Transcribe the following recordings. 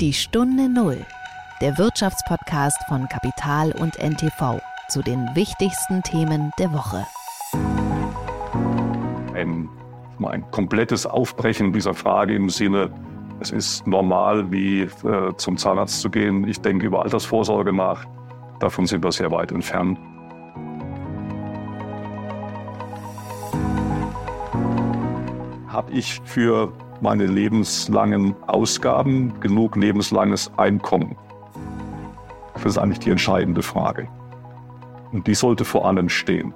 Die Stunde Null, der Wirtschaftspodcast von Kapital und NTV zu den wichtigsten Themen der Woche. Ein, ein komplettes Aufbrechen dieser Frage im Sinne, es ist normal, wie äh, zum Zahnarzt zu gehen. Ich denke über Altersvorsorge nach. Davon sind wir sehr weit entfernt. Habe ich für meine lebenslangen Ausgaben genug lebenslanges Einkommen? Das ist eigentlich die entscheidende Frage. Und die sollte vor allem stehen.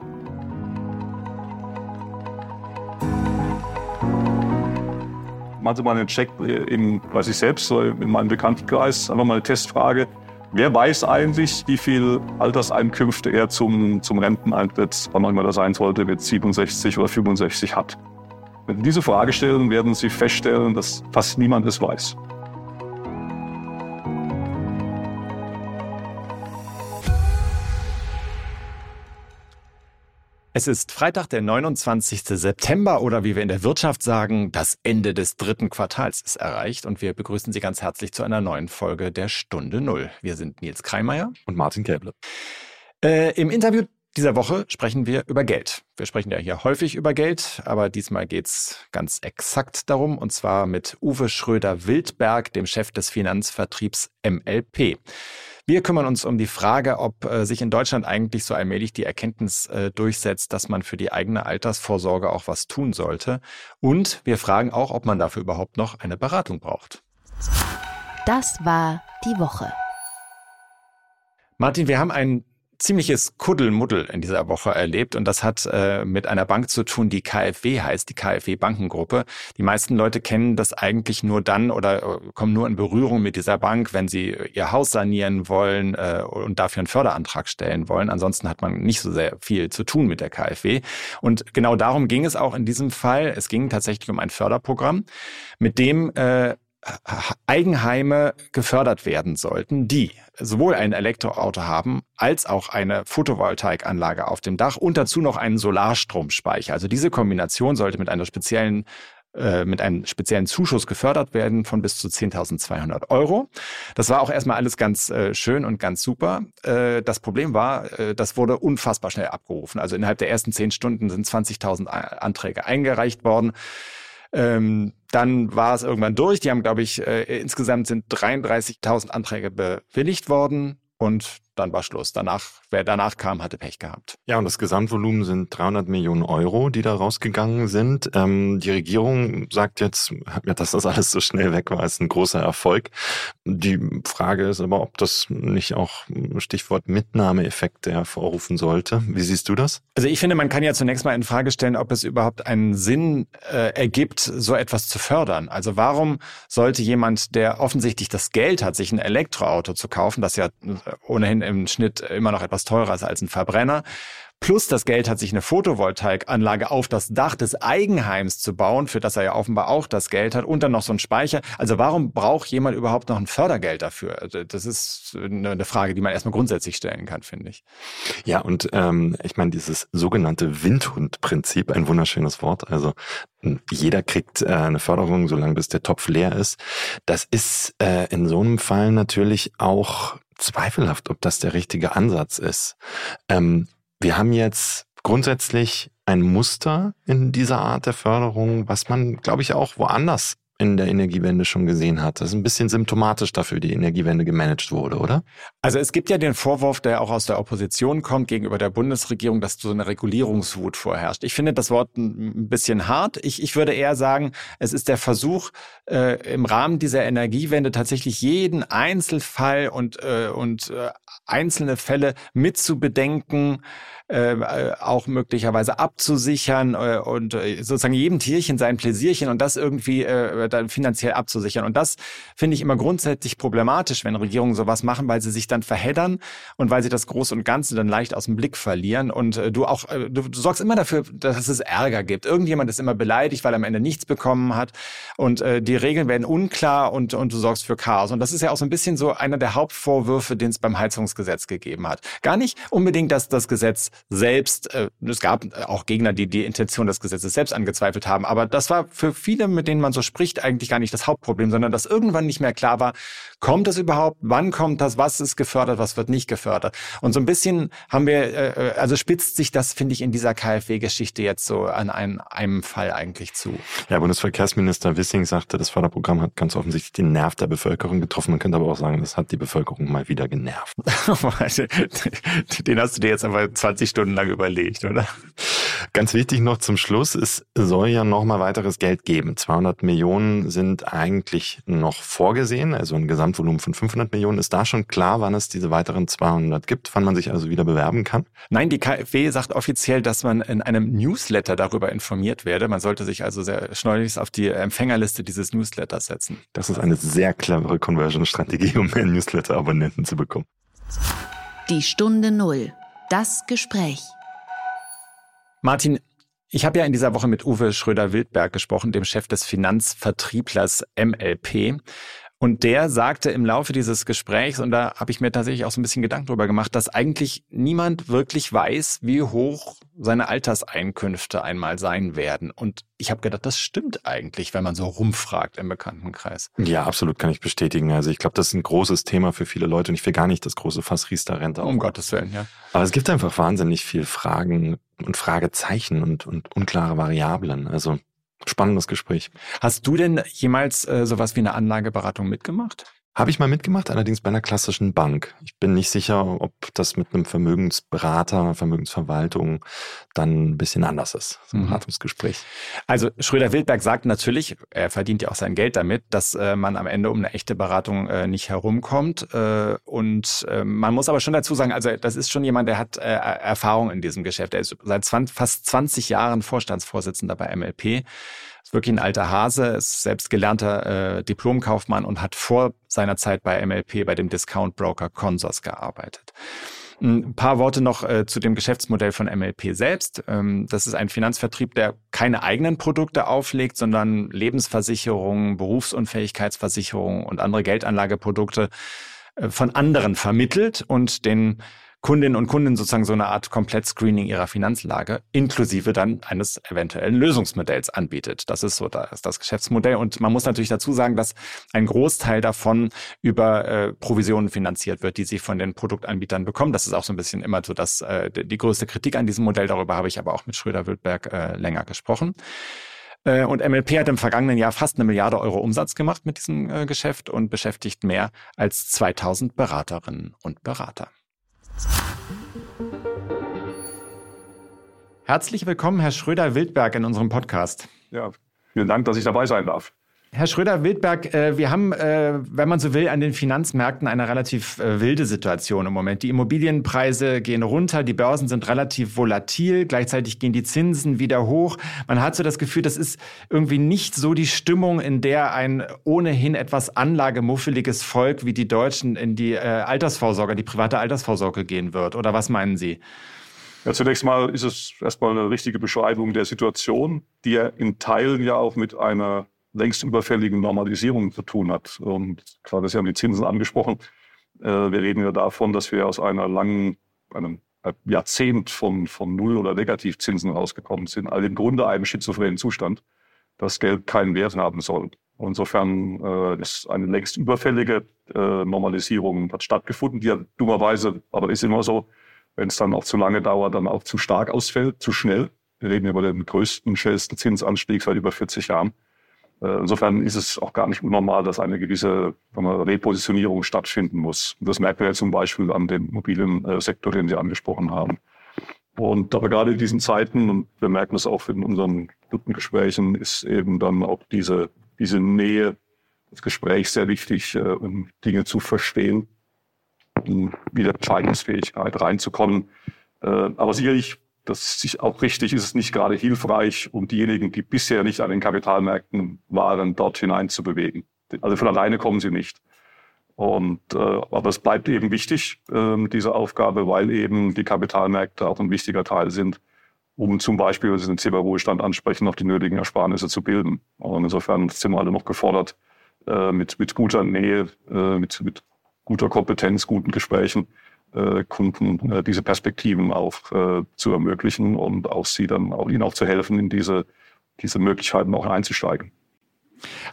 Machen Sie mal einen Check in, weiß ich selbst, in meinem Bekanntenkreis, einfach mal eine Testfrage. Wer weiß eigentlich, wie viel Alterseinkünfte er zum, zum Renteneintritt, wann auch immer das sein sollte, mit 67 oder 65 hat? Wenn Sie diese Frage stellen, werden Sie feststellen, dass fast niemand es weiß. Es ist Freitag, der 29. September oder wie wir in der Wirtschaft sagen, das Ende des dritten Quartals ist erreicht und wir begrüßen Sie ganz herzlich zu einer neuen Folge der Stunde Null. Wir sind Nils Kreimeier und Martin Käble. Äh, Im Interview dieser Woche sprechen wir über Geld. Wir sprechen ja hier häufig über Geld, aber diesmal geht's ganz exakt darum, und zwar mit Uwe Schröder-Wildberg, dem Chef des Finanzvertriebs MLP. Wir kümmern uns um die Frage, ob äh, sich in Deutschland eigentlich so allmählich die Erkenntnis äh, durchsetzt, dass man für die eigene Altersvorsorge auch was tun sollte. Und wir fragen auch, ob man dafür überhaupt noch eine Beratung braucht. Das war die Woche. Martin, wir haben ein ziemliches Kuddelmuddel in dieser Woche erlebt und das hat äh, mit einer Bank zu tun, die KfW heißt, die KfW Bankengruppe. Die meisten Leute kennen das eigentlich nur dann oder äh, kommen nur in Berührung mit dieser Bank, wenn sie ihr Haus sanieren wollen äh, und dafür einen Förderantrag stellen wollen. Ansonsten hat man nicht so sehr viel zu tun mit der KfW. Und genau darum ging es auch in diesem Fall. Es ging tatsächlich um ein Förderprogramm, mit dem äh, Eigenheime gefördert werden sollten, die sowohl ein Elektroauto haben als auch eine Photovoltaikanlage auf dem Dach und dazu noch einen Solarstromspeicher. Also diese Kombination sollte mit einer speziellen äh, mit einem speziellen Zuschuss gefördert werden von bis zu 10.200 Euro. Das war auch erstmal alles ganz äh, schön und ganz super. Äh, das Problem war, äh, das wurde unfassbar schnell abgerufen. Also innerhalb der ersten zehn Stunden sind 20.000 Anträge eingereicht worden. Ähm, dann war es irgendwann durch. Die haben, glaube ich, äh, insgesamt sind 33.000 Anträge bewilligt worden. Und dann war Schluss. Danach, wer danach kam, hatte Pech gehabt. Ja, und das Gesamtvolumen sind 300 Millionen Euro, die da rausgegangen sind. Ähm, die Regierung sagt jetzt, ja, dass das alles so schnell weg war, ist ein großer Erfolg. Die Frage ist aber, ob das nicht auch Stichwort Mitnahmeeffekte hervorrufen sollte. Wie siehst du das? Also ich finde, man kann ja zunächst mal in Frage stellen, ob es überhaupt einen Sinn äh, ergibt, so etwas zu fördern. Also warum sollte jemand, der offensichtlich das Geld hat, sich ein Elektroauto zu kaufen, das ja ohnehin im Schnitt immer noch etwas teurer ist als ein Verbrenner. Plus das Geld hat sich eine Photovoltaikanlage auf das Dach des Eigenheims zu bauen, für das er ja offenbar auch das Geld hat und dann noch so ein Speicher. Also warum braucht jemand überhaupt noch ein Fördergeld dafür? Also das ist eine Frage, die man erstmal grundsätzlich stellen kann, finde ich. Ja, und ähm, ich meine, dieses sogenannte Windhundprinzip, ein wunderschönes Wort, also jeder kriegt äh, eine Förderung, solange bis der Topf leer ist. Das ist äh, in so einem Fall natürlich auch zweifelhaft, ob das der richtige Ansatz ist. Ähm, wir haben jetzt grundsätzlich ein Muster in dieser Art der Förderung, was man, glaube ich, auch woanders in der Energiewende schon gesehen hat. Das ist ein bisschen symptomatisch dafür, wie die Energiewende gemanagt wurde, oder? Also es gibt ja den Vorwurf, der auch aus der Opposition kommt gegenüber der Bundesregierung, dass so eine Regulierungswut vorherrscht. Ich finde das Wort ein bisschen hart. Ich, ich würde eher sagen, es ist der Versuch, äh, im Rahmen dieser Energiewende tatsächlich jeden Einzelfall und, äh, und äh, einzelne Fälle mitzubedenken, äh, auch möglicherweise abzusichern äh, und äh, sozusagen jedem Tierchen sein Pläsierchen und das irgendwie äh, dann finanziell abzusichern. Und das finde ich immer grundsätzlich problematisch, wenn Regierungen sowas machen, weil sie sich dann verheddern und weil sie das Große und Ganze dann leicht aus dem Blick verlieren. Und äh, du auch, äh, du, du sorgst immer dafür, dass es Ärger gibt. Irgendjemand ist immer beleidigt, weil er am Ende nichts bekommen hat. Und äh, die Regeln werden unklar und, und du sorgst für Chaos. Und das ist ja auch so ein bisschen so einer der Hauptvorwürfe, den es beim Heizungsgesetz gegeben hat. Gar nicht unbedingt, dass das Gesetz selbst, äh, es gab auch Gegner, die die Intention des Gesetzes selbst angezweifelt haben, aber das war für viele, mit denen man so spricht, eigentlich gar nicht das Hauptproblem, sondern dass irgendwann nicht mehr klar war, kommt das überhaupt, wann kommt das, was ist gefördert, was wird nicht gefördert. Und so ein bisschen haben wir, äh, äh also spitzt sich das, finde ich, in dieser KfW-Geschichte jetzt so an einem, einem Fall eigentlich zu. Ja, Bundesverkehrsminister Wissing sagte, das Förderprogramm hat ganz offensichtlich den Nerv der Bevölkerung getroffen. Man könnte aber auch sagen, das hat die Bevölkerung mal wieder genervt. den hast du dir jetzt aber 20 Stunden lang überlegt, oder? Ganz wichtig noch zum Schluss, es soll ja noch mal weiteres Geld geben. 200 Millionen sind eigentlich noch vorgesehen, also ein Gesamtvolumen von 500 Millionen. Ist da schon klar, wann es diese weiteren 200 gibt, wann man sich also wieder bewerben kann? Nein, die KfW sagt offiziell, dass man in einem Newsletter darüber informiert werde. Man sollte sich also sehr schleunigst auf die Empfängerliste dieses Newsletters setzen. Das ist eine sehr clevere Conversion-Strategie, um mehr Newsletter-Abonnenten zu bekommen. Die Stunde Null. Das Gespräch. Martin, ich habe ja in dieser Woche mit Uwe Schröder-Wildberg gesprochen, dem Chef des Finanzvertrieblers MLP. Und der sagte im Laufe dieses Gesprächs, und da habe ich mir tatsächlich auch so ein bisschen Gedanken drüber gemacht, dass eigentlich niemand wirklich weiß, wie hoch seine Alterseinkünfte einmal sein werden. Und ich habe gedacht, das stimmt eigentlich, wenn man so rumfragt im Bekanntenkreis. Ja, absolut kann ich bestätigen. Also ich glaube, das ist ein großes Thema für viele Leute und ich will gar nicht das große Fass Riester-Rente. Um Gottes Willen, ja. Aber es gibt einfach wahnsinnig viel Fragen und Fragezeichen und, und unklare Variablen. Also spannendes Gespräch. Hast du denn jemals äh, sowas wie eine Anlageberatung mitgemacht? Habe ich mal mitgemacht, allerdings bei einer klassischen Bank. Ich bin nicht sicher, ob das mit einem Vermögensberater, Vermögensverwaltung dann ein bisschen anders ist, so ein mhm. Beratungsgespräch. Also Schröder-Wildberg sagt natürlich, er verdient ja auch sein Geld damit, dass äh, man am Ende um eine echte Beratung äh, nicht herumkommt. Äh, und äh, man muss aber schon dazu sagen, also das ist schon jemand, der hat äh, Erfahrung in diesem Geschäft. Er ist seit 20, fast 20 Jahren Vorstandsvorsitzender bei MLP ist wirklich ein alter Hase, ist selbst gelernter äh, Diplomkaufmann und hat vor seiner Zeit bei MLP, bei dem Discount-Broker Consors gearbeitet. Ein paar Worte noch äh, zu dem Geschäftsmodell von MLP selbst. Ähm, das ist ein Finanzvertrieb, der keine eigenen Produkte auflegt, sondern Lebensversicherungen, Berufsunfähigkeitsversicherungen und andere Geldanlageprodukte äh, von anderen vermittelt und den Kundinnen und Kunden sozusagen so eine Art Komplett-Screening ihrer Finanzlage inklusive dann eines eventuellen Lösungsmodells anbietet. Das ist so das, das Geschäftsmodell. Und man muss natürlich dazu sagen, dass ein Großteil davon über äh, Provisionen finanziert wird, die sie von den Produktanbietern bekommen. Das ist auch so ein bisschen immer so das, äh, die größte Kritik an diesem Modell. Darüber habe ich aber auch mit Schröder-Wildberg äh, länger gesprochen. Äh, und MLP hat im vergangenen Jahr fast eine Milliarde Euro Umsatz gemacht mit diesem äh, Geschäft und beschäftigt mehr als 2000 Beraterinnen und Berater. Herzlich willkommen, Herr Schröder-Wildberg, in unserem Podcast. Ja, vielen Dank, dass ich dabei sein darf. Herr Schröder-Wildberg, äh, wir haben, äh, wenn man so will, an den Finanzmärkten eine relativ äh, wilde Situation im Moment. Die Immobilienpreise gehen runter, die Börsen sind relativ volatil, gleichzeitig gehen die Zinsen wieder hoch. Man hat so das Gefühl, das ist irgendwie nicht so die Stimmung, in der ein ohnehin etwas anlagemuffeliges Volk wie die Deutschen in die Altersvorsorge, die private Altersvorsorge gehen wird. Oder was meinen Sie? Ja, zunächst mal ist es erstmal eine richtige Beschreibung der Situation, die ja in Teilen ja auch mit einer längst überfälligen Normalisierung zu tun hat. Und gerade Sie haben die Zinsen angesprochen. Äh, wir reden ja davon, dass wir aus einer langen, einem Jahrzehnt von, von Null- oder Negativzinsen rausgekommen sind. Also im Grunde einem schizophrenen Zustand, dass Geld keinen Wert haben soll. Insofern äh, ist eine längst überfällige äh, Normalisierung hat stattgefunden, die ja dummerweise, aber ist immer so, wenn es dann auch zu lange dauert, dann auch zu stark ausfällt, zu schnell. Wir reden über den größten, schnellsten Zinsanstieg seit über 40 Jahren. Äh, insofern ist es auch gar nicht unnormal, dass eine gewisse Repositionierung stattfinden muss. Das merken wir ja zum Beispiel an dem mobilen äh, Sektor, den Sie angesprochen haben. Und aber gerade in diesen Zeiten, und wir merken das auch in unseren Gesprächen, ist eben dann auch diese, diese Nähe des Gesprächs sehr wichtig, äh, um Dinge zu verstehen, um wieder Entscheidungsfähigkeit reinzukommen. Aber sicherlich das ist auch richtig, ist es nicht gerade hilfreich, um diejenigen, die bisher nicht an den Kapitalmärkten waren, dort hineinzubewegen. Also von alleine kommen sie nicht. Und, äh, aber es bleibt eben wichtig, äh, diese Aufgabe, weil eben die Kapitalmärkte auch ein wichtiger Teil sind, um zum Beispiel, wenn Sie den Thema Ruhestand ansprechen, noch die nötigen Ersparnisse zu bilden. Und insofern sind wir alle noch gefordert, äh, mit, mit guter Nähe, äh, mit, mit guter Kompetenz, guten Gesprächen Kunden äh, diese Perspektiven auch äh, zu ermöglichen und auch sie dann auch ihnen auch zu helfen, in diese, diese Möglichkeiten auch einzusteigen.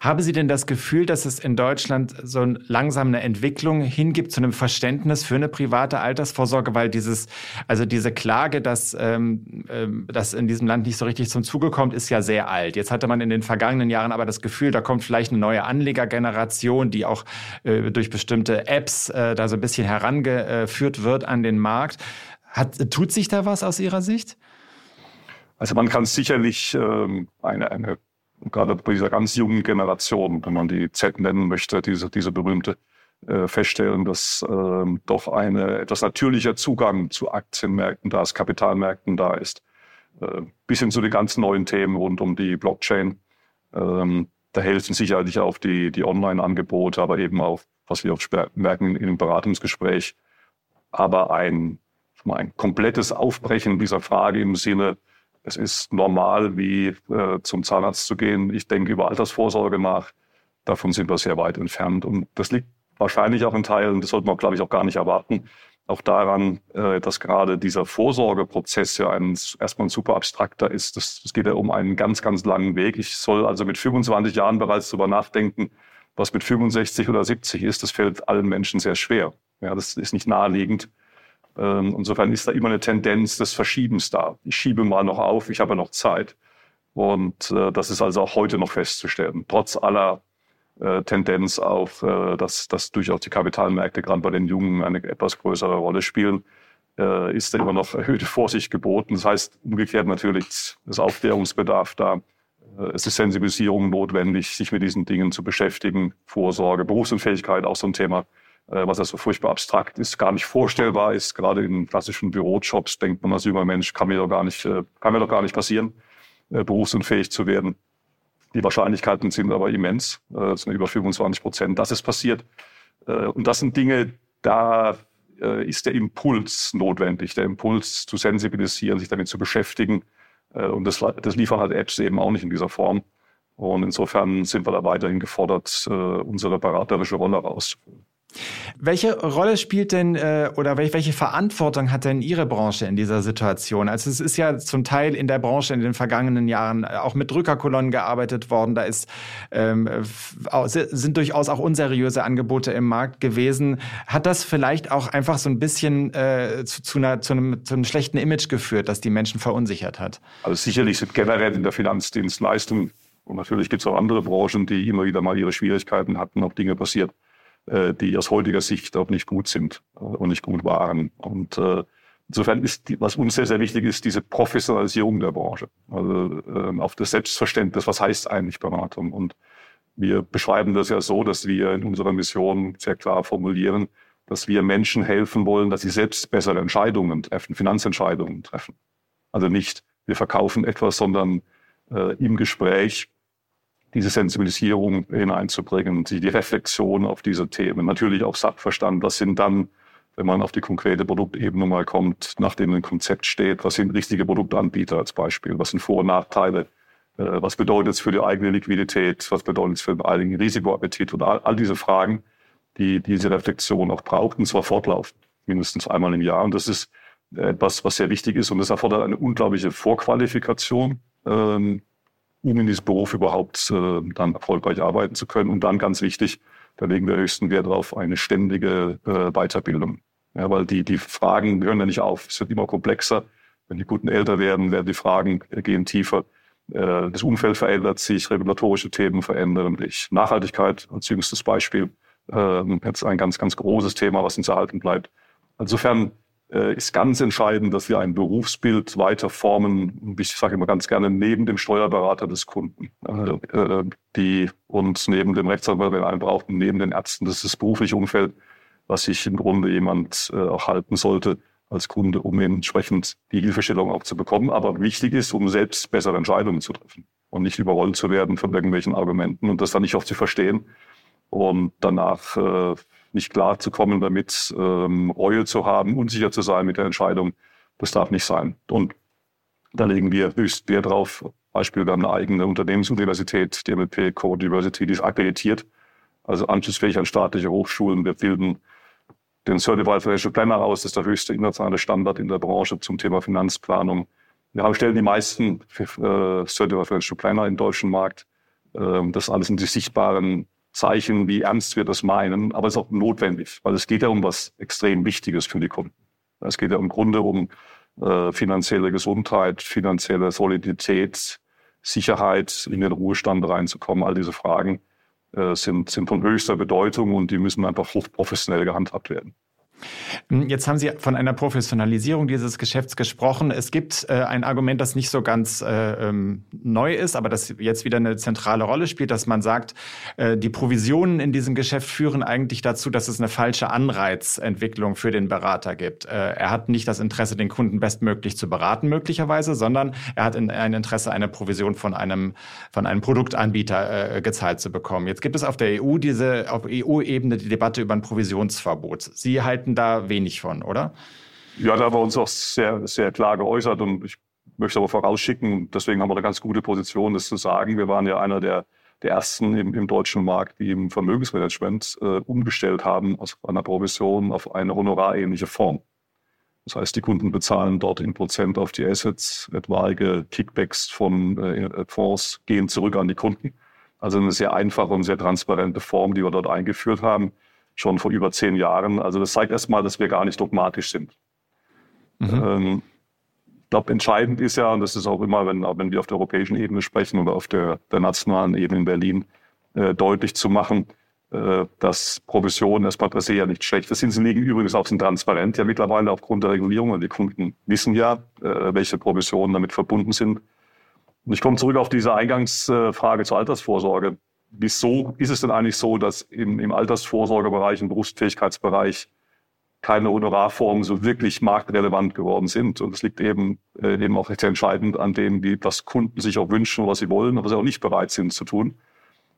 Haben Sie denn das Gefühl, dass es in Deutschland so langsam eine Entwicklung hingibt zu einem Verständnis für eine private Altersvorsorge? Weil dieses, also diese Klage, dass ähm, ähm, das in diesem Land nicht so richtig zum Zuge kommt, ist ja sehr alt. Jetzt hatte man in den vergangenen Jahren aber das Gefühl, da kommt vielleicht eine neue Anlegergeneration, die auch äh, durch bestimmte Apps äh, da so ein bisschen herangeführt wird an den Markt. Hat, tut sich da was aus Ihrer Sicht? Also man kann sicherlich ähm, eine, eine gerade bei dieser ganz jungen Generation, wenn man die Z nennen möchte, diese, diese berühmte, äh, feststellen, dass äh, doch eine etwas natürlicher Zugang zu Aktienmärkten da ist, Kapitalmärkten da ist. Äh, bis hin zu den ganz neuen Themen rund um die Blockchain. Ähm, da helfen sicherlich auch die, die Online-Angebote, aber eben auch, was wir auch merken in dem Beratungsgespräch. Aber ein, ein komplettes Aufbrechen dieser Frage im Sinne, es ist normal, wie äh, zum Zahnarzt zu gehen. Ich denke über Altersvorsorge nach. Davon sind wir sehr weit entfernt. Und das liegt wahrscheinlich auch in Teilen, das sollte man, glaube ich, auch gar nicht erwarten, auch daran, äh, dass gerade dieser Vorsorgeprozess ja ein, erstmal ein super abstrakter ist. Das geht ja um einen ganz, ganz langen Weg. Ich soll also mit 25 Jahren bereits darüber nachdenken, was mit 65 oder 70 ist. Das fällt allen Menschen sehr schwer. Ja, das ist nicht naheliegend. Ähm, insofern ist da immer eine Tendenz des Verschiebens da. Ich schiebe mal noch auf, ich habe noch Zeit. Und äh, das ist also auch heute noch festzustellen, trotz aller äh, Tendenz auf, äh, dass, dass durchaus die Kapitalmärkte gerade bei den Jungen eine etwas größere Rolle spielen, äh, ist da immer noch erhöhte Vorsicht geboten. Das heißt umgekehrt natürlich das Aufklärungsbedarf da. Äh, es ist Sensibilisierung notwendig, sich mit diesen Dingen zu beschäftigen. Vorsorge, Berufsunfähigkeit, auch so ein Thema, äh, was also furchtbar abstrakt ist, gar nicht vorstellbar ist. Gerade in klassischen Bürojobs denkt man als junger Mensch, kann mir doch gar nicht, äh, kann mir doch gar nicht passieren, äh, berufsunfähig zu werden. Die Wahrscheinlichkeiten sind aber immens, das sind über 25 Prozent, dass es passiert. Und das sind Dinge, da ist der Impuls notwendig, der Impuls zu sensibilisieren, sich damit zu beschäftigen. Und das, das liefern halt Apps eben auch nicht in dieser Form. Und insofern sind wir da weiterhin gefordert, unsere beraterische Rolle rauszufüllen. Welche Rolle spielt denn äh, oder welche Verantwortung hat denn Ihre Branche in dieser Situation? Also es ist ja zum Teil in der Branche in den vergangenen Jahren auch mit Drückerkolonnen gearbeitet worden. Da ist, ähm, sind durchaus auch unseriöse Angebote im Markt gewesen. Hat das vielleicht auch einfach so ein bisschen äh, zu, zu, einer, zu, einem, zu einem schlechten Image geführt, das die Menschen verunsichert hat? Also sicherlich sind generell in der Finanzdienstleistung und natürlich gibt es auch andere Branchen, die immer wieder mal ihre Schwierigkeiten hatten, auch Dinge passiert die aus heutiger Sicht auch nicht gut sind äh, und nicht gut waren. Und äh, insofern ist, die, was uns sehr, sehr wichtig ist, diese Professionalisierung der Branche. Also äh, auf das Selbstverständnis, was heißt eigentlich Beratung? Und wir beschreiben das ja so, dass wir in unserer Mission sehr klar formulieren, dass wir Menschen helfen wollen, dass sie selbst bessere Entscheidungen treffen, Finanzentscheidungen treffen. Also nicht, wir verkaufen etwas, sondern äh, im Gespräch diese Sensibilisierung hineinzubringen, die, die Reflexion auf diese Themen, natürlich auch Sachverstand. Was sind dann, wenn man auf die konkrete Produktebene mal kommt, nachdem ein Konzept steht, was sind richtige Produktanbieter als Beispiel, was sind Vor- und Nachteile, äh, was bedeutet es für die eigene Liquidität, was bedeutet es für den eigenen Risikoappetit und all, all diese Fragen, die diese Reflexion auch braucht, und zwar fortlaufend, mindestens einmal im Jahr. Und das ist etwas, was sehr wichtig ist und das erfordert eine unglaubliche Vorqualifikation. Ähm, um in diesem Beruf überhaupt äh, dann erfolgreich arbeiten zu können. Und dann ganz wichtig, da legen wir höchsten Wert darauf, eine ständige äh, Weiterbildung. Ja, weil die, die Fragen hören ja nicht auf. Es wird immer komplexer. Wenn die Kunden älter werden, werden die Fragen äh, gehen tiefer. Äh, das Umfeld verändert sich, regulatorische Themen verändern sich. Nachhaltigkeit als jüngstes Beispiel äh, jetzt ein ganz, ganz großes Thema, was uns erhalten bleibt. Insofern ist ganz entscheidend, dass wir ein Berufsbild weiter formen. Ich sage immer ganz gerne neben dem Steuerberater des Kunden, äh, die uns neben dem Rechtsanwalt, wenn einen braucht, neben den Ärzten. Das ist das berufliche Umfeld, was sich im Grunde jemand äh, auch halten sollte als Kunde, um entsprechend die Hilfestellung auch zu bekommen. Aber wichtig ist, um selbst bessere Entscheidungen zu treffen und nicht überrollt zu werden von irgendwelchen Argumenten und das dann nicht oft zu verstehen und danach äh, nicht klar zu kommen damit, ähm, Reue zu haben, unsicher zu sein mit der Entscheidung. Das darf nicht sein. Und da legen wir höchst Wert drauf. Beispiel, wir haben eine eigene Unternehmensuniversität, die MLP Core Diversity, die ist akkreditiert, also anschlussfähig an staatliche Hochschulen. Wir bilden den Certified Financial Planner aus, das ist der höchste internationale Standard in der Branche zum Thema Finanzplanung. Wir haben, stellen die meisten äh, Certified Financial Planner im deutschen Markt Ähm, das alles sind die sichtbaren Zeichen, wie ernst wir das meinen, aber es ist auch notwendig, weil es geht ja um was extrem Wichtiges für die Kunden. Es geht ja im Grunde um äh, finanzielle Gesundheit, finanzielle Solidität, Sicherheit, in den Ruhestand reinzukommen. All diese Fragen äh, sind, sind von höchster Bedeutung und die müssen einfach hochprofessionell gehandhabt werden. Hm, jetzt haben Sie von einer Professionalisierung dieses Geschäfts gesprochen. Es gibt äh, ein Argument, das nicht so ganz äh, ähm, neu ist, aber das jetzt wieder eine zentrale Rolle spielt, dass man sagt, äh, die Provisionen in diesem Geschäft führen eigentlich dazu, dass es eine falsche Anreizentwicklung für den Berater gibt. Äh, er hat nicht das Interesse, den Kunden bestmöglich zu beraten, möglicherweise, sondern er hat in, ein Interesse, eine Provision von einem, von einem Produktanbieter äh, gezahlt zu bekommen. Jetzt gibt es auf der EU diese, auf EU-Ebene die Debatte über ein Provisionsverbot. Sie halten halten da wenig von, oder? Ja, da haben wir uns auch sehr, sehr klar geäußert und ich möchte aber vorausschicken, deswegen haben wir eine ganz gute Position, das zu sagen. Wir waren ja einer der, der ersten im, im deutschen Markt, die im Vermögensmanagement äh, umgestellt haben aus einer Provision auf eine honorarähnliche Form. Das heißt, die Kunden bezahlen dort in Prozent auf die Assets, etwaige Kickbacks von äh, Fonds gehen zurück an die Kunden. Also eine sehr einfache und sehr transparente Form, die wir dort eingeführt haben schon vor über zehn Jahren. Also das zeigt erstmal, dass wir gar nicht dogmatisch sind. Mhm. Ähm, ich glaube, entscheidend ist ja, und das ist auch immer, wenn, wenn wir auf der europäischen Ebene sprechen oder auf der, der nationalen Ebene in Berlin, äh, deutlich zu machen, äh, dass Provisionen erstmal per se ja nicht schlecht sind. Sie liegen übrigens auch sind transparent ja mittlerweile aufgrund der Regulierung. Und die Kunden wissen ja, äh, welche Provisionen damit verbunden sind. Und ich komme zurück auf diese Eingangsfrage zur Altersvorsorge wieso ist es denn eigentlich so, dass im, im Altersvorsorgebereich, im Berufsfähigkeitsbereich keine Honorarformen so wirklich marktrelevant geworden sind. Und es liegt eben, äh, eben auch recht entscheidend an dem, wie, was Kunden sich auch wünschen, was sie wollen, aber sie auch nicht bereit sind zu tun.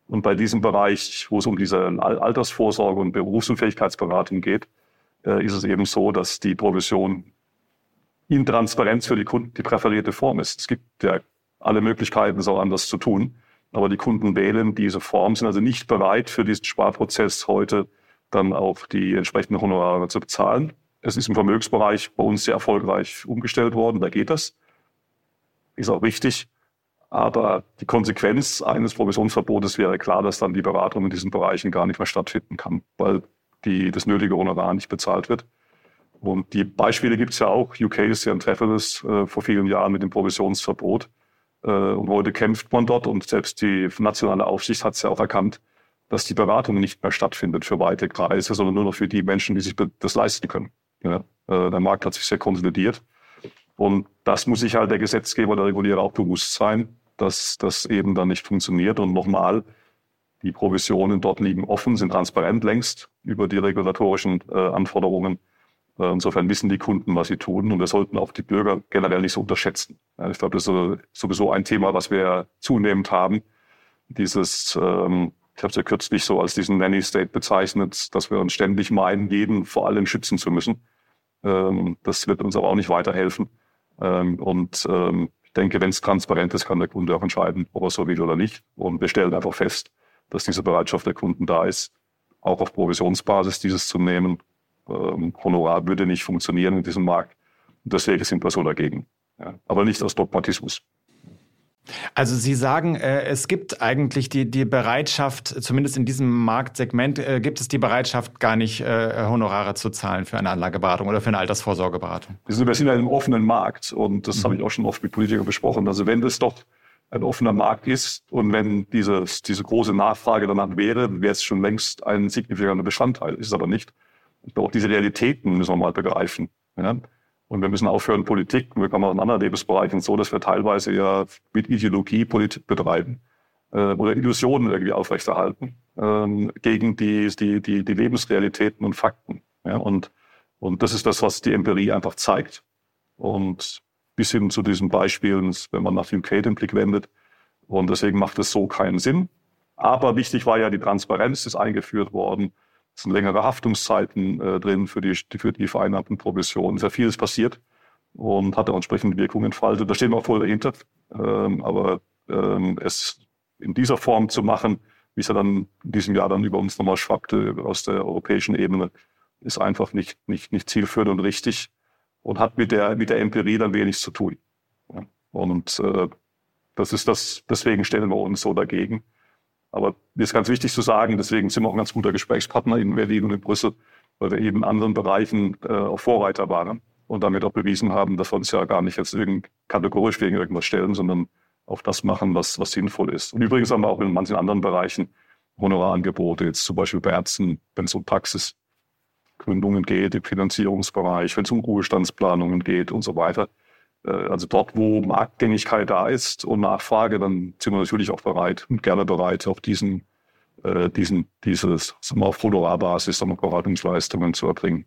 Und bei diesem Bereich, wo es um diese Altersvorsorge und Berufsunfähigkeitsberatung geht, äh, ist es eben so, dass die Provision in Transparenz für die Kunden die präferierte Form ist. Es gibt ja alle Möglichkeiten, es auch anders zu tun. Aber die Kunden wählen diese Form, sind also nicht bereit, für diesen Sparprozess heute dann auch die entsprechenden Honorare zu bezahlen. Es ist im Vermögensbereich bei uns sehr erfolgreich umgestellt worden, da geht das. Ist auch richtig. Aber die Konsequenz eines Provisionsverbotes wäre klar, dass dann die Beratung in diesen Bereichen gar nicht mehr stattfinden kann, weil die, das nötige Honorar nicht bezahlt wird. Und die Beispiele gibt es ja auch. UK ist ja ein treffendes äh, vor vielen Jahren mit dem Provisionsverbot. Äh, und heute kämpft man dort und selbst die nationale Aufsicht hat es ja auch erkannt, dass die Beratung nicht mehr stattfindet für weite Kreise, sondern nur noch für die Menschen, die sich das leisten können. Ja, äh, der Markt hat sich sehr konsolidiert. Und das muss sich halt der Gesetzgeber, der Regulierer auch bewusst sein, dass das eben dann nicht funktioniert. Und nochmal, die Provisionen dort liegen offen, sind transparent längst über die regulatorischen äh, Anforderungen. Äh, insofern wissen die Kunden, was sie tun und wir sollten auch die Bürger generell nicht so unterschätzen. Ich glaube, das ist sowieso ein Thema, was wir zunehmend haben. Dieses, ähm, ich habe es ja kürzlich so als diesen Nanny State bezeichnet, dass wir uns ständig meinen, jeden vor allem schützen zu müssen. Ähm, das wird uns aber auch nicht weiterhelfen. Ähm, und ich denke, wenn es transparent ist, kann der Kunde auch entscheiden, ob er so will oder nicht. Und wir stellen einfach fest, dass diese Bereitschaft der Kunden da ist, auch auf Provisionsbasis dieses zu nehmen ähm, Honorar würde nicht funktionieren in diesem Markt. Und deswegen sind wir so dagegen. Ja. Aber nicht aus Dogmatismus. Also Sie sagen, äh, es gibt eigentlich die, die Bereitschaft, zumindest in diesem Marktsegment, äh, gibt es die Bereitschaft, gar nicht äh, Honorare zu zahlen für eine Anlageberatung oder für eine Altersvorsorgeberatung. Wir sind, wir sind in einem offenen Markt und das mhm. habe ich auch schon oft mit Politikern besprochen. Also wenn das doch ein offener Markt ist und wenn dieses, diese große Nachfrage danach wäre, wäre es schon längst ein signifikanter Bestandteil, ist es aber nicht auch diese Realitäten müssen wir mal begreifen. Ja? Und wir müssen aufhören, Politik, wir kommen auch in anderen Lebensbereichen so, dass wir teilweise ja mit Ideologie Politik betreiben äh, oder Illusionen irgendwie aufrechterhalten ähm, gegen die, die, die, die Lebensrealitäten und Fakten. Ja? Und, und das ist das, was die Empirie einfach zeigt. Und bis hin zu diesen Beispielen, wenn man nach UK den Blick wendet. Und deswegen macht es so keinen Sinn. Aber wichtig war ja, die Transparenz ist eingeführt worden. Es sind längere Haftungszeiten äh, drin für die, für die vereinnahmten Provisionen. Sehr vieles passiert und hat auch entsprechende Wirkungen entfaltet. Da stehen wir auch voll dahinter. Ähm, aber ähm, es in dieser Form zu machen, wie es ja dann in diesem Jahr dann über uns nochmal schwappte aus der europäischen Ebene, ist einfach nicht, nicht, nicht zielführend und richtig und hat mit der, mit der Empirie dann wenig zu tun. Ja. Und äh, das ist das, deswegen stellen wir uns so dagegen. Aber mir ist ganz wichtig zu sagen, deswegen sind wir auch ein ganz guter Gesprächspartner in Berlin und in Brüssel, weil wir eben in anderen Bereichen äh, auch Vorreiter waren und damit auch bewiesen haben, dass wir uns ja gar nicht jetzt irgend kategorisch wegen irgendwas stellen, sondern auf das machen, was, was sinnvoll ist. Und übrigens haben wir auch in manchen anderen Bereichen Honorarangebote, jetzt zum Beispiel bei Ärzten, wenn es um Praxisgründungen geht, im Finanzierungsbereich, wenn es um Ruhestandsplanungen geht und so weiter. Äh, also dort, wo Marktgängigkeit da ist und Nachfrage, dann sind wir natürlich auch bereit und gerne bereit, auch diesen, äh, diesen, dieses, sagen wir, auf Honorarbasis Beratungsleistungen zu erbringen.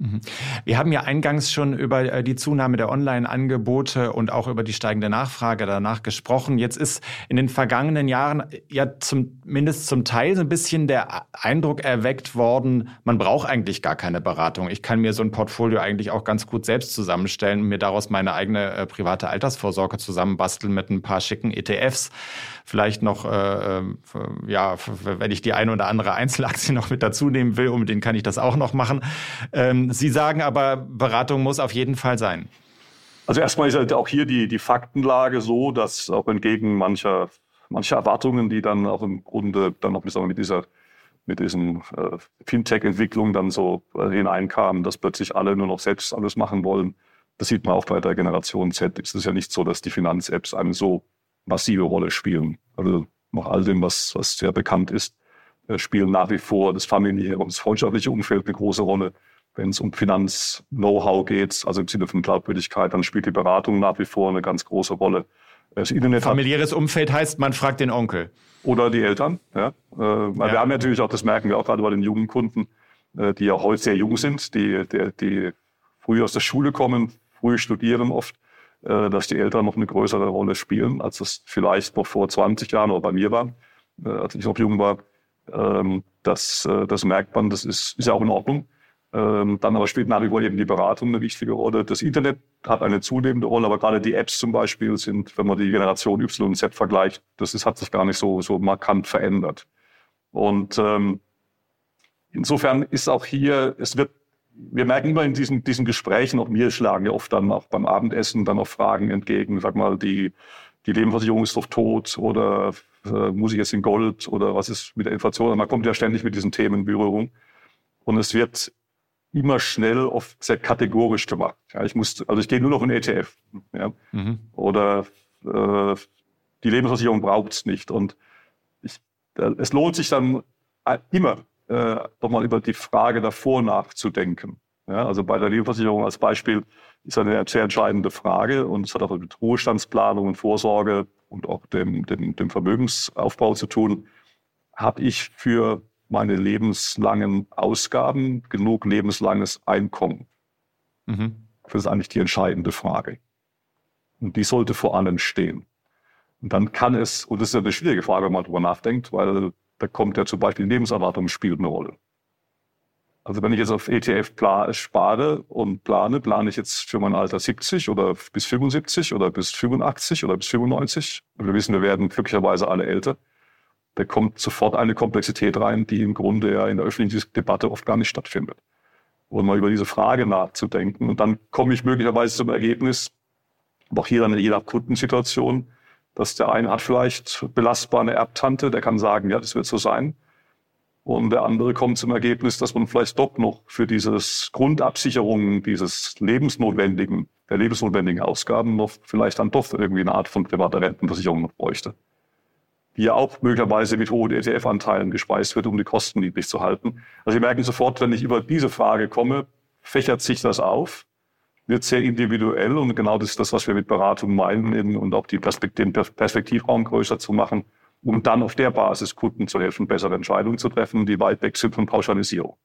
Mhm. Wir haben ja eingangs schon über äh, die Zunahme der Online-Angebote und auch über die steigende Nachfrage danach gesprochen. Jetzt ist in den vergangenen Jahren ja zumindest zum Teil so ein bisschen der Eindruck erweckt worden, man braucht eigentlich gar keine Beratung. Ich kann mir so ein Portfolio eigentlich auch ganz gut selbst zusammenstellen und mir daraus meine eigene äh, private Altersvorsorge zusammenbasteln mit ein paar schicken ETFs. Vielleicht noch, äh, äh, ja, wenn ich die eine oder andere Einzelaktie noch mit dazu nehmen will, um den kann ich das auch noch machen. Ähm, Sie sagen aber, Beratung muss auf jeden Fall sein. Also erstmal ist halt auch hier die, die Faktenlage so, dass auch entgegen mancher, mancher Erwartungen, die dann auch im Grunde dann noch mit dieser mit diesen äh, Fintech-Entwicklungen dann so äh, hineinkamen, dass plötzlich alle nur noch selbst alles machen wollen. Das sieht man auch bei der Generation Z. Es ist ja nicht so, dass die Finanz-Apps eine so massive Rolle spielen. Also nach all dem, was, was sehr bekannt ist, äh, spielen nach wie vor das familiäre und das freundschaftliche Umfeld eine große Rolle. Wenn es um Finanz-Know-how geht, also im Sinne von Glaubwürdigkeit, dann spielt die Beratung nach wie vor eine ganz große Rolle. Das Internet Familiäres Umfeld heißt, man fragt den Onkel. Oder die Eltern. Ja. Äh, ja. Wir haben natürlich auch, das merken wir auch gerade bei den jungen Kunden, äh, die ja heute sehr jung sind, die, die, die früh aus der Schule kommen, früh studieren oft, äh, dass die Eltern noch eine größere Rolle spielen, als es vielleicht noch vor 20 Jahren oder bei mir war, äh, als ich noch jung war. Ähm, das, äh, das merkt man, das ist, ist ja auch in Ordnung. Ähm, dann aber spielt nach wie vor eben die Beratung eine wichtige Rolle. Das Internet hat eine zunehmende Rolle, aber gerade die Apps zum Beispiel sind, wenn man die Generation Y und Z vergleicht, das ist, hat sich gar nicht so, so markant verändert. Und ähm, insofern ist auch hier, es wird, wir merken immer in diesen, diesen Gesprächen, auch mir schlagen ja oft dann auch beim Abendessen dann auch Fragen entgegen, sag mal, die, die Lebensversicherung ist doch tot oder äh, muss ich jetzt in Gold oder was ist mit der Inflation? Man kommt ja ständig mit diesen Themen in Berührung. Und es wird immer schnell oft sehr kategorisch gemacht. Ja, ich muss, also ich gehe nur noch in ETF. Ja, mhm. Oder äh, die Lebensversicherung braucht es nicht. Und ich, äh, es lohnt sich dann äh, immer, äh, doch mal über die Frage davor nachzudenken. Ja, also bei der Lebensversicherung als Beispiel ist eine sehr entscheidende Frage und es hat auch mit Ruhestandsplanung und Vorsorge und auch dem, dem, dem Vermögensaufbau zu tun. Habe ich für meine lebenslangen Ausgaben, genug lebenslanges Einkommen? Mhm. Das ist eigentlich die entscheidende Frage. Und die sollte vor allem stehen. Und dann kann es, und das ist ja eine schwierige Frage, wenn man darüber nachdenkt, weil da kommt ja zum Beispiel Lebenserwartung spielt eine Rolle. Also wenn ich jetzt auf ETF spare und plane, plane ich jetzt für mein Alter 70 oder bis 75 oder bis 85 oder bis 95. wir wissen, wir werden glücklicherweise alle älter da kommt sofort eine Komplexität rein, die im Grunde ja in der öffentlichen Debatte oft gar nicht stattfindet. Und mal über diese Frage nachzudenken. Und dann komme ich möglicherweise zum Ergebnis, auch hier dann in jeder Kundensituation, dass der eine hat vielleicht belastbar eine Erbtante, der kann sagen, ja, das wird so sein. Und der andere kommt zum Ergebnis, dass man vielleicht doch noch für dieses Grundabsicherung dieses lebensnotwendigen, der lebensnotwendigen Ausgaben noch vielleicht dann doch irgendwie eine Art von privater Rentenversicherung noch bräuchte die ja auch möglicherweise mit hohen ETF-Anteilen gespeist wird, um die Kosten niedrig zu halten. Also Sie merken sofort, wenn ich über diese Frage komme, fächert sich das auf, wird sehr individuell und genau das ist das, was wir mit Beratung meinen und auch Perspekt den Perspektivraum größer zu machen, um dann auf der Basis Kunden zu helfen, bessere Entscheidungen zu treffen, die weit weg sind von Pauschalisierung.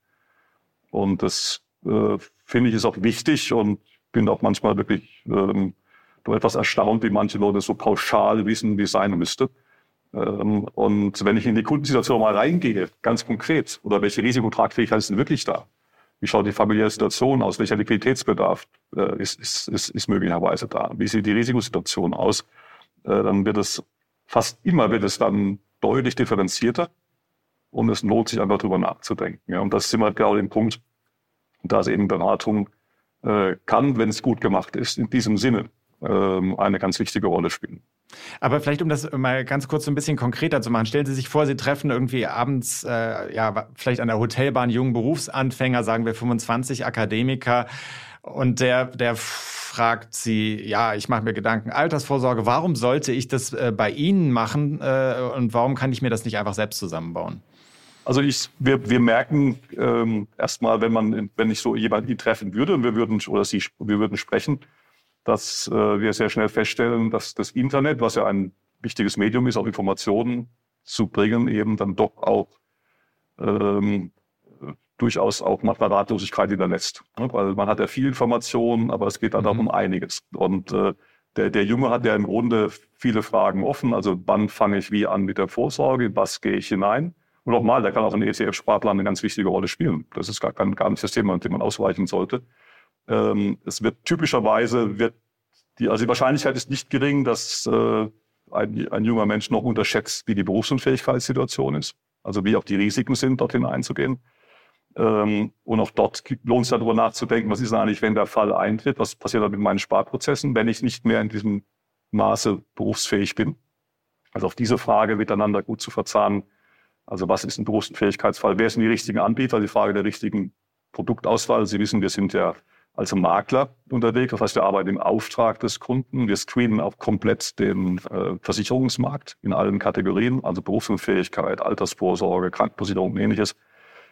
Und das äh, finde ich ist auch wichtig und bin auch manchmal wirklich ähm, etwas erstaunt, wie manche Leute so pauschal wissen, wie es sein müsste. Ähm, und wenn ich in die Kundensituation mal reingehe, ganz konkret, oder welche Risikotragfähigkeit ist denn wirklich da? Wie schaut die familiäre Situation aus? Welcher Liquiditätsbedarf äh, ist, ist, ist, ist möglicherweise da? Wie sieht die Risikosituation aus? Äh, dann wird es fast immer wird es dann deutlich differenzierter und es lohnt sich einfach darüber nachzudenken. Ja, und das ist immer genau den Punkt, dass eben Beratung äh, kann, wenn es gut gemacht ist, in diesem Sinne ähm, eine ganz wichtige Rolle spielen. Aber vielleicht, um das mal ganz kurz so ein bisschen konkreter zu machen, stellen Sie sich vor, Sie treffen irgendwie abends, äh, ja, vielleicht an der Hotelbahn jungen Berufsanfänger, sagen wir 25 Akademiker, und der, der fragt Sie, ja, ich mache mir Gedanken, Altersvorsorge, warum sollte ich das äh, bei Ihnen machen äh, und warum kann ich mir das nicht einfach selbst zusammenbauen? Also ich, wir, wir merken ähm, erstmal, wenn man, wenn ich so jemanden treffen würde und wir würden oder Sie, wir würden sprechen, dass äh, wir sehr schnell feststellen, dass das Internet, was ja ein wichtiges Medium ist, auch Informationen zu bringen, eben dann doch auch ähm, durchaus auch manchmal Ratlosigkeit hinterlässt. Ne? Weil man hat ja viel Informationen, aber es geht dann mhm. auch um einiges. Und äh, der, der Junge hat ja im Grunde viele Fragen offen. Also wann fange ich wie an mit der Vorsorge? Was gehe ich hinein? Und nochmal, da kann auch ein ETF-Sparplan eine ganz wichtige Rolle spielen. Das ist gar, kein, gar nicht das Thema, dem man ausweichen sollte. Ähm, es wird typischerweise, wird die, also die Wahrscheinlichkeit ist nicht gering, dass äh, ein, ein junger Mensch noch unterschätzt, wie die Berufsunfähigkeitssituation ist. Also wie auch die Risiken sind, dorthin einzugehen. Ähm, und auch dort lohnt es darüber nachzudenken, was ist eigentlich, wenn der Fall eintritt, was passiert dann mit meinen Sparprozessen, wenn ich nicht mehr in diesem Maße berufsfähig bin. Also auf diese Frage miteinander gut zu verzahnen. Also was ist ein Berufsunfähigkeitsfall? Wer sind die richtigen Anbieter? Die Frage der richtigen Produktauswahl. Sie wissen, wir sind ja als Makler unterwegs. Das heißt, wir arbeiten im Auftrag des Kunden. Wir screenen auch komplett den äh, Versicherungsmarkt in allen Kategorien, also Berufsunfähigkeit, Altersvorsorge, Krankenversicherung und ähnliches.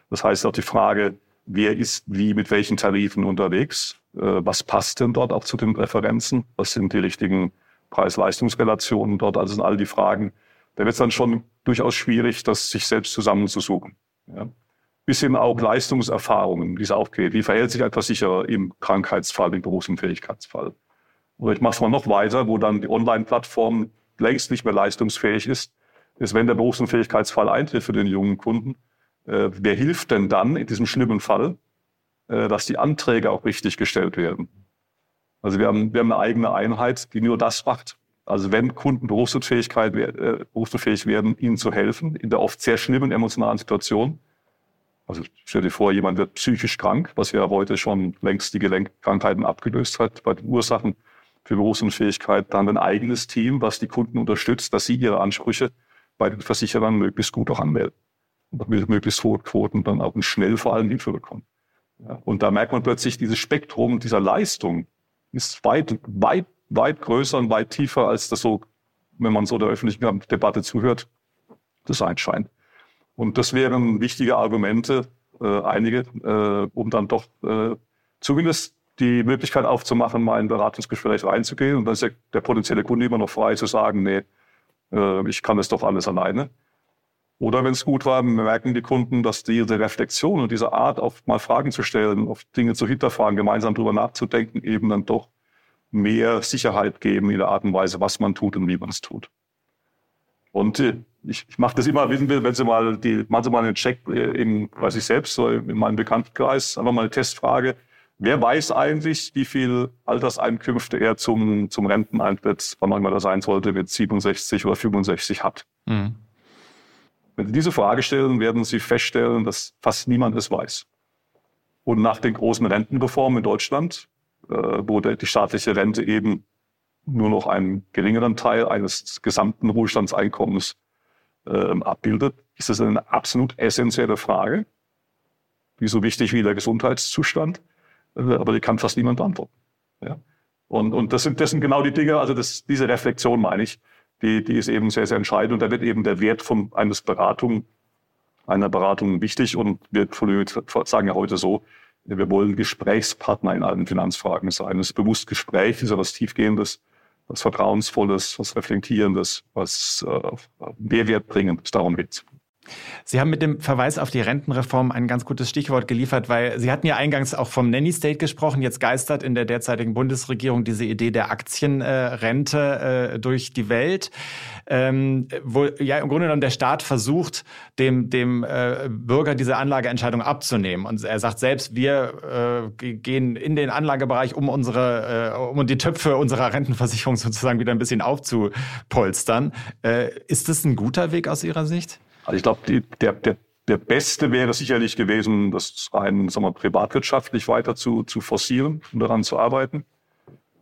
Das heißt auch die Frage, wer ist wie mit welchen Tarifen unterwegs? Äh, was passt denn dort auch zu den Präferenzen? Was sind die richtigen Preis-Leistungs-Relationen dort? Also sind all die Fragen. Da wird es dann schon durchaus schwierig, das sich selbst zusammenzusuchen. Ja. Bis hin auch Leistungserfahrungen, die es auch geht. Wie verhält sich ein Versicherer im Krankheitsfall, im Berufsunfähigkeitsfall? Oder ich mache es mal noch weiter, wo dann die Online-Plattform längst nicht mehr leistungsfähig ist, ist, wenn der Berufsunfähigkeitsfall eintritt für den jungen Kunden, äh, wer hilft denn dann in diesem schlimmen Fall, äh, dass die Anträge auch richtig gestellt werden? Also wir haben, wir haben eine eigene Einheit, die nur das macht. Also wenn Kunden Berufsunfähigkeit, äh, berufsunfähig werden, ihnen zu helfen in der oft sehr schlimmen emotionalen Situation. Also stell dir vor, jemand wird psychisch krank, was ja heute schon längst die Gelenkkrankheiten abgelöst hat bei den Ursachen für Berufsunfähigkeit. Dann ein eigenes Team, was die Kunden unterstützt, dass sie ihre Ansprüche bei den Versicherern möglichst gut auch anmelden und mit möglichst hohen Quoten dann auch schnell vor allem Hilfe bekommen. Ja, und da merkt man plötzlich, dieses Spektrum dieser Leistung ist weit, weit, weit größer und weit tiefer, als das so, wenn man so der öffentlichen Debatte zuhört, das einscheint. Und das wären wichtige Argumente, äh, einige, äh, um dann doch äh, zumindest die Möglichkeit aufzumachen, mal in ein Beratungsgespräch reinzugehen. Und dann ist der, der potenzielle Kunde immer noch frei zu sagen, nee, äh, ich kann das doch alles alleine. Oder wenn es gut war, merken die Kunden, dass diese Reflexion und diese Art, auf mal Fragen zu stellen, auf Dinge zu hinterfragen, gemeinsam drüber nachzudenken, eben dann doch mehr Sicherheit geben in der Art und Weise, was man tut und wie man es tut. Und äh, ich, ich mache das immer, wissen wir, wenn Sie mal die, machen Sie mal einen Check äh, in, weiß ich selbst, so in meinem Bekanntenkreis, einfach mal eine Testfrage. Wer weiß eigentlich, wie viel Alterseinkünfte er zum, zum Renteneintritt, wann auch immer das sein sollte, mit 67 oder 65 hat? Mhm. Wenn Sie diese Frage stellen, werden Sie feststellen, dass fast niemand es weiß. Und nach den großen Rentenreformen in Deutschland, äh, wo die staatliche Rente eben nur noch einen geringeren Teil eines gesamten Ruhestandseinkommens äh, abbildet, ist das eine absolut essentielle Frage, die so wichtig wie der Gesundheitszustand, äh, aber die kann fast niemand beantworten. Ja? Und, und das, sind, das sind genau die Dinge, also das, diese Reflexion meine ich, die, die ist eben sehr, sehr entscheidend. Und da wird eben der Wert von eines Beratung, einer Beratung wichtig. Und wir sagen ja heute so, wir wollen Gesprächspartner in allen Finanzfragen sein. Das bewusst Gespräch ist ja was Tiefgehendes, was Vertrauensvolles, was Reflektierendes, was äh, Mehrwert bringendes. Darum geht's. Sie haben mit dem Verweis auf die Rentenreform ein ganz gutes Stichwort geliefert, weil Sie hatten ja eingangs auch vom Nanny State gesprochen. Jetzt geistert in der derzeitigen Bundesregierung diese Idee der Aktienrente äh, durch die Welt, ähm, wo ja im Grunde genommen der Staat versucht, dem, dem äh, Bürger diese Anlageentscheidung abzunehmen. Und er sagt selbst, wir äh, gehen in den Anlagebereich, um unsere, äh, um die Töpfe unserer Rentenversicherung sozusagen wieder ein bisschen aufzupolstern. Äh, ist das ein guter Weg aus Ihrer Sicht? Also ich glaube, der, der, der beste wäre sicherlich gewesen, das rein sagen wir, privatwirtschaftlich weiter zu, zu forcieren und daran zu arbeiten.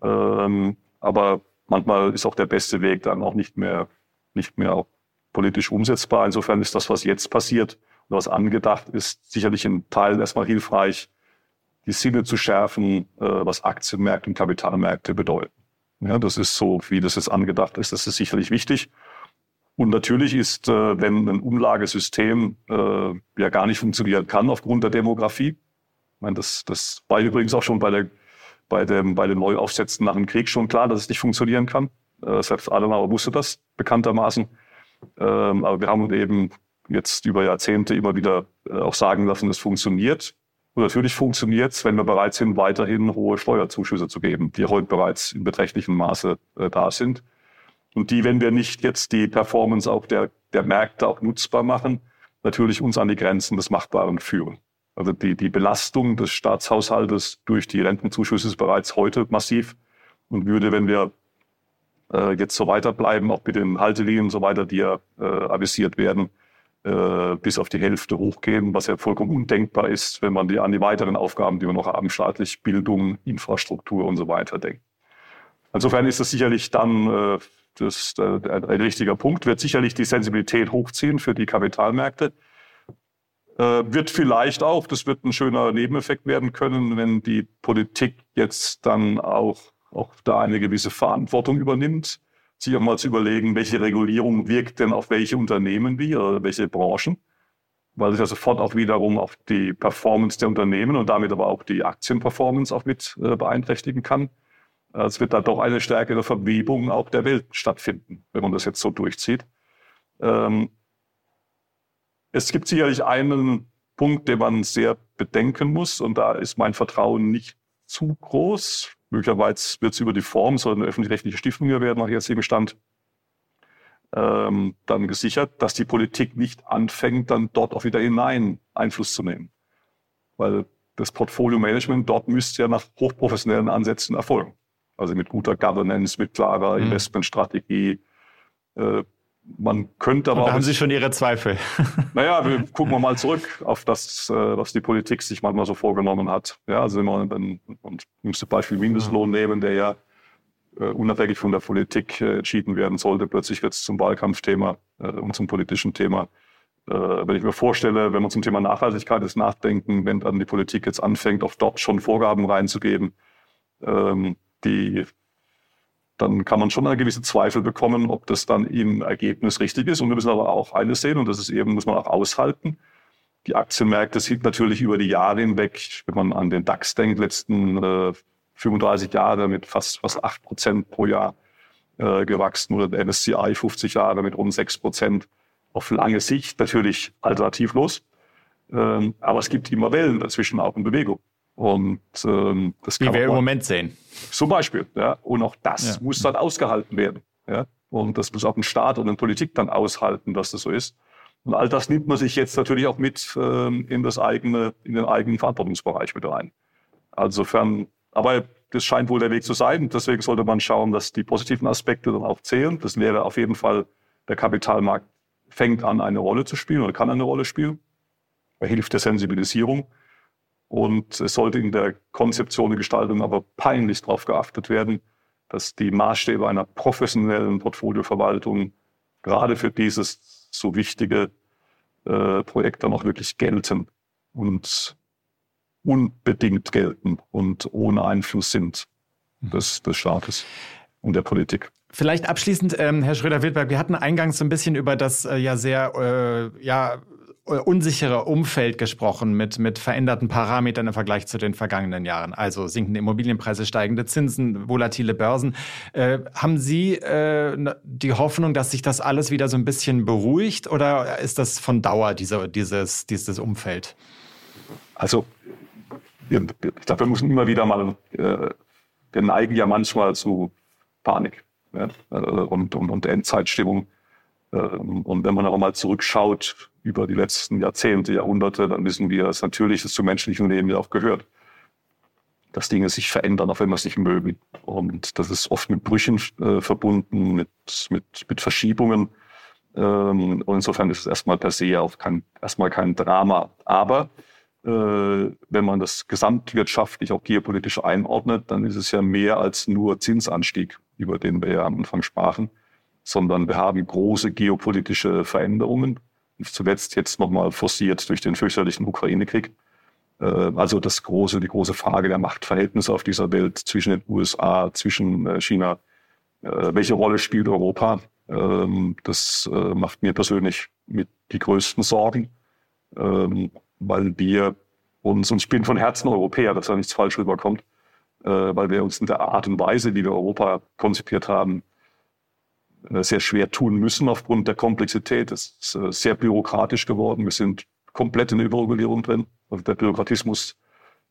Ähm, aber manchmal ist auch der beste Weg dann auch nicht mehr, nicht mehr politisch umsetzbar. Insofern ist das, was jetzt passiert und was angedacht ist, sicherlich in Teilen erstmal hilfreich, die Sinne zu schärfen, äh, was Aktienmärkte und Kapitalmärkte bedeuten. Ja, das ist so, wie das jetzt angedacht ist. Das ist sicherlich wichtig. Und natürlich ist, äh, wenn ein Umlagesystem äh, ja gar nicht funktionieren kann aufgrund der Demografie, ich meine, das, das war übrigens auch schon bei, der, bei, dem, bei den Neuaufsätzen nach dem Krieg schon klar, dass es nicht funktionieren kann. Äh, selbst Adenauer wusste das bekanntermaßen. Ähm, aber wir haben eben jetzt über Jahrzehnte immer wieder äh, auch sagen lassen, es funktioniert. Und natürlich funktioniert es, wenn wir bereit sind, weiterhin hohe Steuerzuschüsse zu geben, die heute bereits in beträchtlichem Maße äh, da sind. Und die, wenn wir nicht jetzt die Performance auch der, der Märkte auch nutzbar machen, natürlich uns an die Grenzen des Machbaren führen. Also die, die Belastung des Staatshaushaltes durch die Rentenzuschüsse ist bereits heute massiv und würde, wenn wir äh, jetzt so weiterbleiben, auch mit den Haltelinien und so weiter, die ja äh, avisiert werden, äh, bis auf die Hälfte hochgehen, was ja vollkommen undenkbar ist, wenn man die, an die weiteren Aufgaben, die wir noch haben, staatlich Bildung, Infrastruktur und so weiter denkt. Insofern ist das sicherlich dann äh, das, äh, ein richtiger Punkt, wird sicherlich die Sensibilität hochziehen für die Kapitalmärkte. Äh, wird vielleicht auch, das wird ein schöner Nebeneffekt werden können, wenn die Politik jetzt dann auch, auch da eine gewisse Verantwortung übernimmt, sich auch mal zu überlegen, welche Regulierung wirkt denn auf welche Unternehmen wie oder welche Branchen, weil sich ja sofort auch wiederum auf die Performance der Unternehmen und damit aber auch die Aktienperformance auch mit äh, beeinträchtigen kann. Es wird da doch eine stärkere Verwebung auch der Welt stattfinden, wenn man das jetzt so durchzieht. Ähm, es gibt sicherlich einen Punkt, den man sehr bedenken muss, und da ist mein Vertrauen nicht zu groß. Möglicherweise wird es über die Form, soll eine öffentlich-rechtliche Stiftung werden nach jetzigem Stand, ähm, dann gesichert, dass die Politik nicht anfängt, dann dort auch wieder hinein Einfluss zu nehmen. Weil das Portfolio-Management dort müsste ja nach hochprofessionellen Ansätzen erfolgen. Also mit guter Governance, mit klarer mhm. Investmentstrategie. Äh, man könnte aber. Und da haben Sie schon Ihre Zweifel. naja, wir gucken wir mal zurück auf das, äh, was die Politik sich manchmal so vorgenommen hat. Ja, also wenn man ein, ein jüngste Beispiel Mindestlohn nehmen, der ja äh, unabhängig von der Politik entschieden werden sollte, plötzlich wird es zum Wahlkampfthema und zum politischen Thema. Wenn ich mir vorstelle, wenn man zum Thema Nachhaltigkeit ist nachdenken, wenn dann die Politik jetzt anfängt, auch dort schon Vorgaben reinzugeben, ähm, die, dann kann man schon eine gewisse Zweifel bekommen, ob das dann im Ergebnis richtig ist. Und wir müssen aber auch eines sehen, und das ist eben, muss man auch aushalten. Die Aktienmärkte sind natürlich über die Jahre hinweg, wenn man an den DAX denkt, letzten äh, 35 Jahre mit fast, fast 8 Prozent pro Jahr äh, gewachsen oder der MSCI 50 Jahre mit rund 6 Prozent. Auf lange Sicht natürlich alternativlos. Ähm, aber es gibt immer Wellen dazwischen auch in Bewegung. Und ähm, das Wie wir im Moment sehen. Zum Beispiel. Ja. Und auch das ja. muss dann ausgehalten werden. Ja. Und das muss auch ein Staat und eine Politik dann aushalten, dass das so ist. Und all das nimmt man sich jetzt natürlich auch mit ähm, in das eigene, in den eigenen Verantwortungsbereich mit rein. Insofern, aber das scheint wohl der Weg zu sein. Deswegen sollte man schauen, dass die positiven Aspekte dann auch zählen. Das wäre auf jeden Fall, der Kapitalmarkt fängt an, eine Rolle zu spielen oder kann eine Rolle spielen. Er hilft der Sensibilisierung. Und es sollte in der Konzeption und Gestaltung aber peinlich darauf geachtet werden, dass die Maßstäbe einer professionellen Portfolioverwaltung gerade für dieses so wichtige äh, Projekt dann auch wirklich gelten und unbedingt gelten und ohne Einfluss sind des, des Staates und der Politik. Vielleicht abschließend, ähm, Herr Schröder-Wildberg, wir hatten eingangs so ein bisschen über das äh, ja sehr äh, ja, äh, unsichere Umfeld gesprochen mit, mit veränderten Parametern im Vergleich zu den vergangenen Jahren. Also sinkende Immobilienpreise, steigende Zinsen, volatile Börsen. Äh, haben Sie äh, die Hoffnung, dass sich das alles wieder so ein bisschen beruhigt oder ist das von Dauer, diese, dieses, dieses Umfeld? Also, ich glaube, wir müssen immer wieder mal, äh, wir neigen ja manchmal zu Panik ja, und, und, und Endzeitstimmung. Ähm, und wenn man auch mal zurückschaut über die letzten Jahrzehnte, Jahrhunderte, dann wissen wir, dass natürlich das zum menschlichen Leben ja auch gehört. Dass Dinge sich verändern, auch wenn wir es nicht mögen. Und das ist oft mit Brüchen äh, verbunden, mit, mit, mit Verschiebungen. Ähm, und insofern ist es erstmal per se auch kein, erstmal kein Drama. Aber äh, wenn man das gesamtwirtschaftlich auch geopolitisch einordnet, dann ist es ja mehr als nur Zinsanstieg über den wir ja am Anfang sprachen, sondern wir haben große geopolitische Veränderungen. Zuletzt jetzt nochmal forciert durch den fürchterlichen Ukraine-Krieg. Äh, also das große, die große Frage der Machtverhältnisse auf dieser Welt zwischen den USA, zwischen äh, China. Äh, welche Rolle spielt Europa? Ähm, das macht mir persönlich mit die größten Sorgen, ähm, weil wir uns, und ich bin von Herzen Europäer, dass da nichts falsch rüberkommt, weil wir uns in der Art und Weise, wie wir Europa konzipiert haben, sehr schwer tun müssen aufgrund der Komplexität. Es ist sehr bürokratisch geworden. Wir sind komplett in der Überregulierung drin. Also der Bürokratismus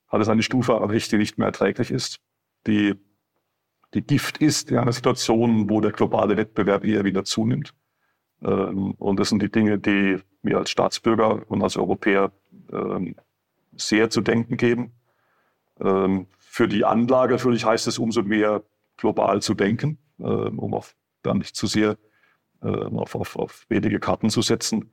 hat es eine Stufe erreicht, die nicht mehr erträglich ist. Die, die Gift ist in einer Situation, wo der globale Wettbewerb eher wieder zunimmt. Ähm, und das sind die Dinge, die mir als Staatsbürger und als Europäer ähm, sehr zu denken geben. Ähm, für die Anlage natürlich heißt es umso mehr global zu denken, um auf, dann nicht zu sehr auf, auf, auf wenige Karten zu setzen.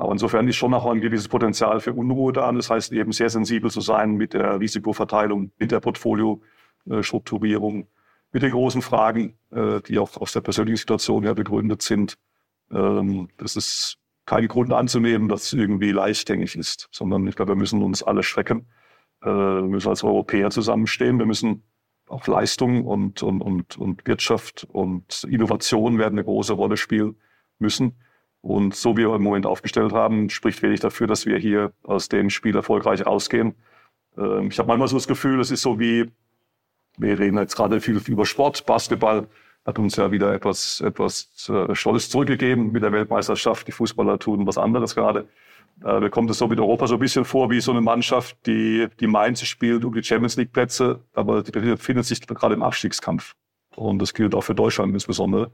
Aber insofern ist schon auch ein gewisses Potenzial für Unruhe da. Das heißt eben sehr sensibel zu sein mit der Risikoverteilung, mit der Portfoliostrukturierung, mit den großen Fragen, äh, die auch aus der persönlichen Situation her begründet sind. Ähm, das ist kein Grund anzunehmen, dass es irgendwie leichtgängig ist, sondern ich glaube, wir müssen uns alle strecken. Äh, wir müssen als Europäer zusammenstehen. Wir müssen auch Leistung und, und, und, und Wirtschaft und Innovation werden eine große Rolle spielen müssen. Und so wie wir im Moment aufgestellt haben, spricht wenig dafür, dass wir hier aus dem Spiel erfolgreich rausgehen. Ähm, ich habe manchmal so das Gefühl, es ist so wie, wir reden jetzt gerade viel über Sport, Basketball hat uns ja wieder etwas, etwas äh, Stolz zurückgegeben mit der Weltmeisterschaft. Die Fußballer tun was anderes gerade. Äh, mir kommt es so mit Europa so ein bisschen vor wie so eine Mannschaft, die, die meint, sie spielt um die Champions League Plätze, aber die befindet sich gerade im Abstiegskampf. Und das gilt auch für Deutschland insbesondere.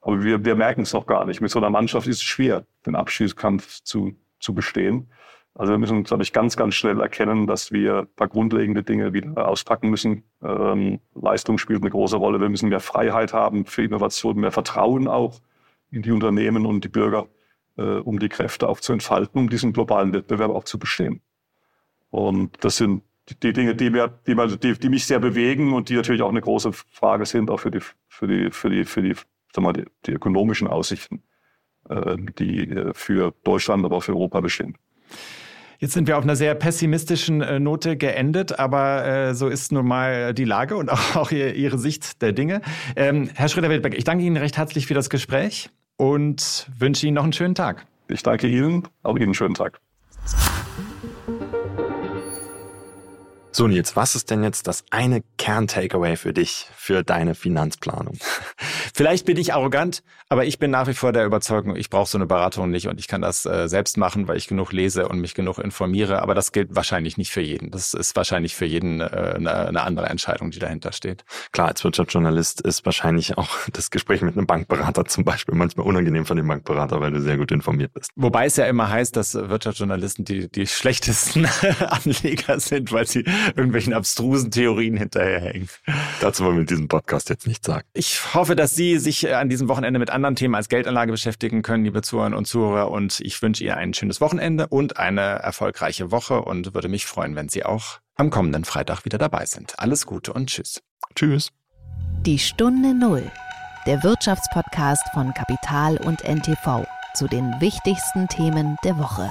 Aber wir, wir merken es noch gar nicht. Mit so einer Mannschaft ist es schwer, den Abschießkampf zu, zu bestehen. Also wir müssen, glaube ich, ganz, ganz schnell erkennen, dass wir ein paar grundlegende Dinge wieder auspacken müssen. Ähm, Leistung spielt eine große Rolle. Wir müssen mehr Freiheit haben für Innovation, mehr Vertrauen auch in die Unternehmen und die Bürger, um die Kräfte auch zu entfalten, um diesen globalen Wettbewerb auch zu bestehen. Und das sind die Dinge, die, mir, die, die, die mich sehr bewegen und die natürlich auch eine große Frage sind, auch für die, für die, für die, für die sag mal, die, die ökonomischen Aussichten, äh, die äh, für Deutschland, aber auch für Europa bestehen. Jetzt sind wir auf einer sehr pessimistischen äh, Note geendet, aber äh, so ist nun mal die Lage und auch, auch Ihre Sicht der Dinge. Ähm, Herr Schröder-Wildberg, ich danke Ihnen recht herzlich für das Gespräch und wünsche Ihnen noch einen schönen Tag. Ich danke Ihnen, auch Ihnen einen schönen Tag. So Nils, was ist denn jetzt das eine Kern-Takeaway für dich, für deine Finanzplanung? Vielleicht bin ich arrogant, aber ich bin nach wie vor der Überzeugung, ich brauche so eine Beratung nicht und ich kann das äh, selbst machen, weil ich genug lese und mich genug informiere. Aber das gilt wahrscheinlich nicht für jeden. Das ist wahrscheinlich für jeden äh, eine, eine andere Entscheidung, die dahinter steht. Klar, als Wirtschaftsjournalist ist wahrscheinlich auch das Gespräch mit einem Bankberater zum Beispiel manchmal unangenehm von dem Bankberater, weil du sehr gut informiert bist. Wobei es ja immer heißt, dass Wirtschaftsjournalisten die, die schlechtesten Anleger sind, weil sie irgendwelchen abstrusen Theorien hinterherhängen. Dazu wollen wir in diesem Podcast jetzt nicht sagen. Ich hoffe, dass Sie sich äh, an diesem Wochenende mit anderen Themen als Geldanlage beschäftigen können, liebe Zuhörer und Zuhörer. Und ich wünsche Ihnen ein schönes Wochenende und eine erfolgreiche Woche und würde mich freuen, wenn Sie auch am kommenden Freitag wieder dabei sind. Alles Gute und Tschüss. Tschüss. Die Stunde Null, der Wirtschaftspodcast von Kapital und NTV zu den wichtigsten Themen der Woche.